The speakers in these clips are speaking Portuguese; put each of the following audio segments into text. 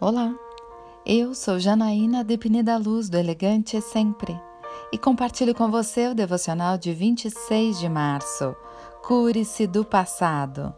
Olá, eu sou Janaína de Pineda Luz do Elegante Sempre e compartilho com você o devocional de 26 de março. Cure-se do passado.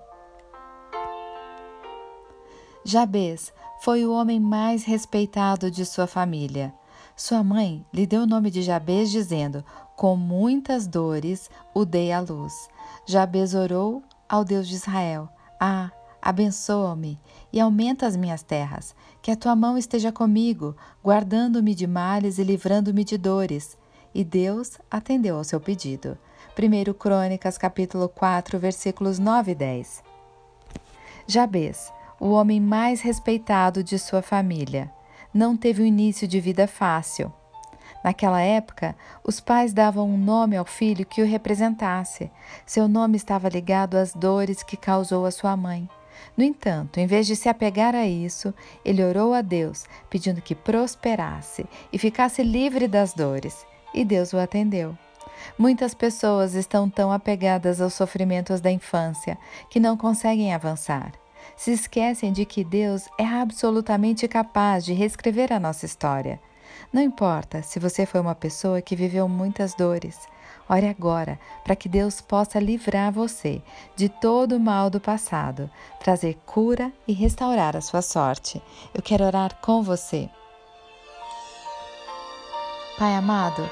Jabez foi o homem mais respeitado de sua família. Sua mãe lhe deu o nome de Jabez, dizendo: Com muitas dores o dei à luz. Jabez orou ao Deus de Israel: Ah, abençoa-me e aumenta as minhas terras, que a tua mão esteja comigo, guardando-me de males e livrando-me de dores. E Deus atendeu ao seu pedido. 1 Crônicas, capítulo 4, versículos 9 e 10. Jabez, o homem mais respeitado de sua família, não teve um início de vida fácil. Naquela época, os pais davam um nome ao filho que o representasse. Seu nome estava ligado às dores que causou a sua mãe. No entanto, em vez de se apegar a isso, ele orou a Deus, pedindo que prosperasse e ficasse livre das dores, e Deus o atendeu. Muitas pessoas estão tão apegadas aos sofrimentos da infância que não conseguem avançar. Se esquecem de que Deus é absolutamente capaz de reescrever a nossa história. Não importa se você foi uma pessoa que viveu muitas dores. Ore agora para que Deus possa livrar você de todo o mal do passado, trazer cura e restaurar a sua sorte. Eu quero orar com você. Pai amado,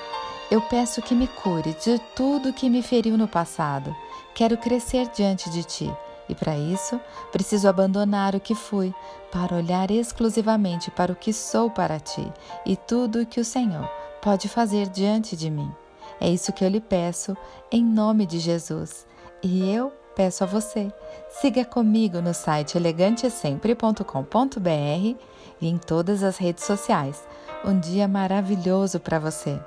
eu peço que me cure de tudo que me feriu no passado. Quero crescer diante de ti. E para isso, preciso abandonar o que fui, para olhar exclusivamente para o que sou para ti e tudo o que o Senhor pode fazer diante de mim. É isso que eu lhe peço, em nome de Jesus. E eu peço a você, siga comigo no site elegantesempre.com.br e em todas as redes sociais. Um dia maravilhoso para você!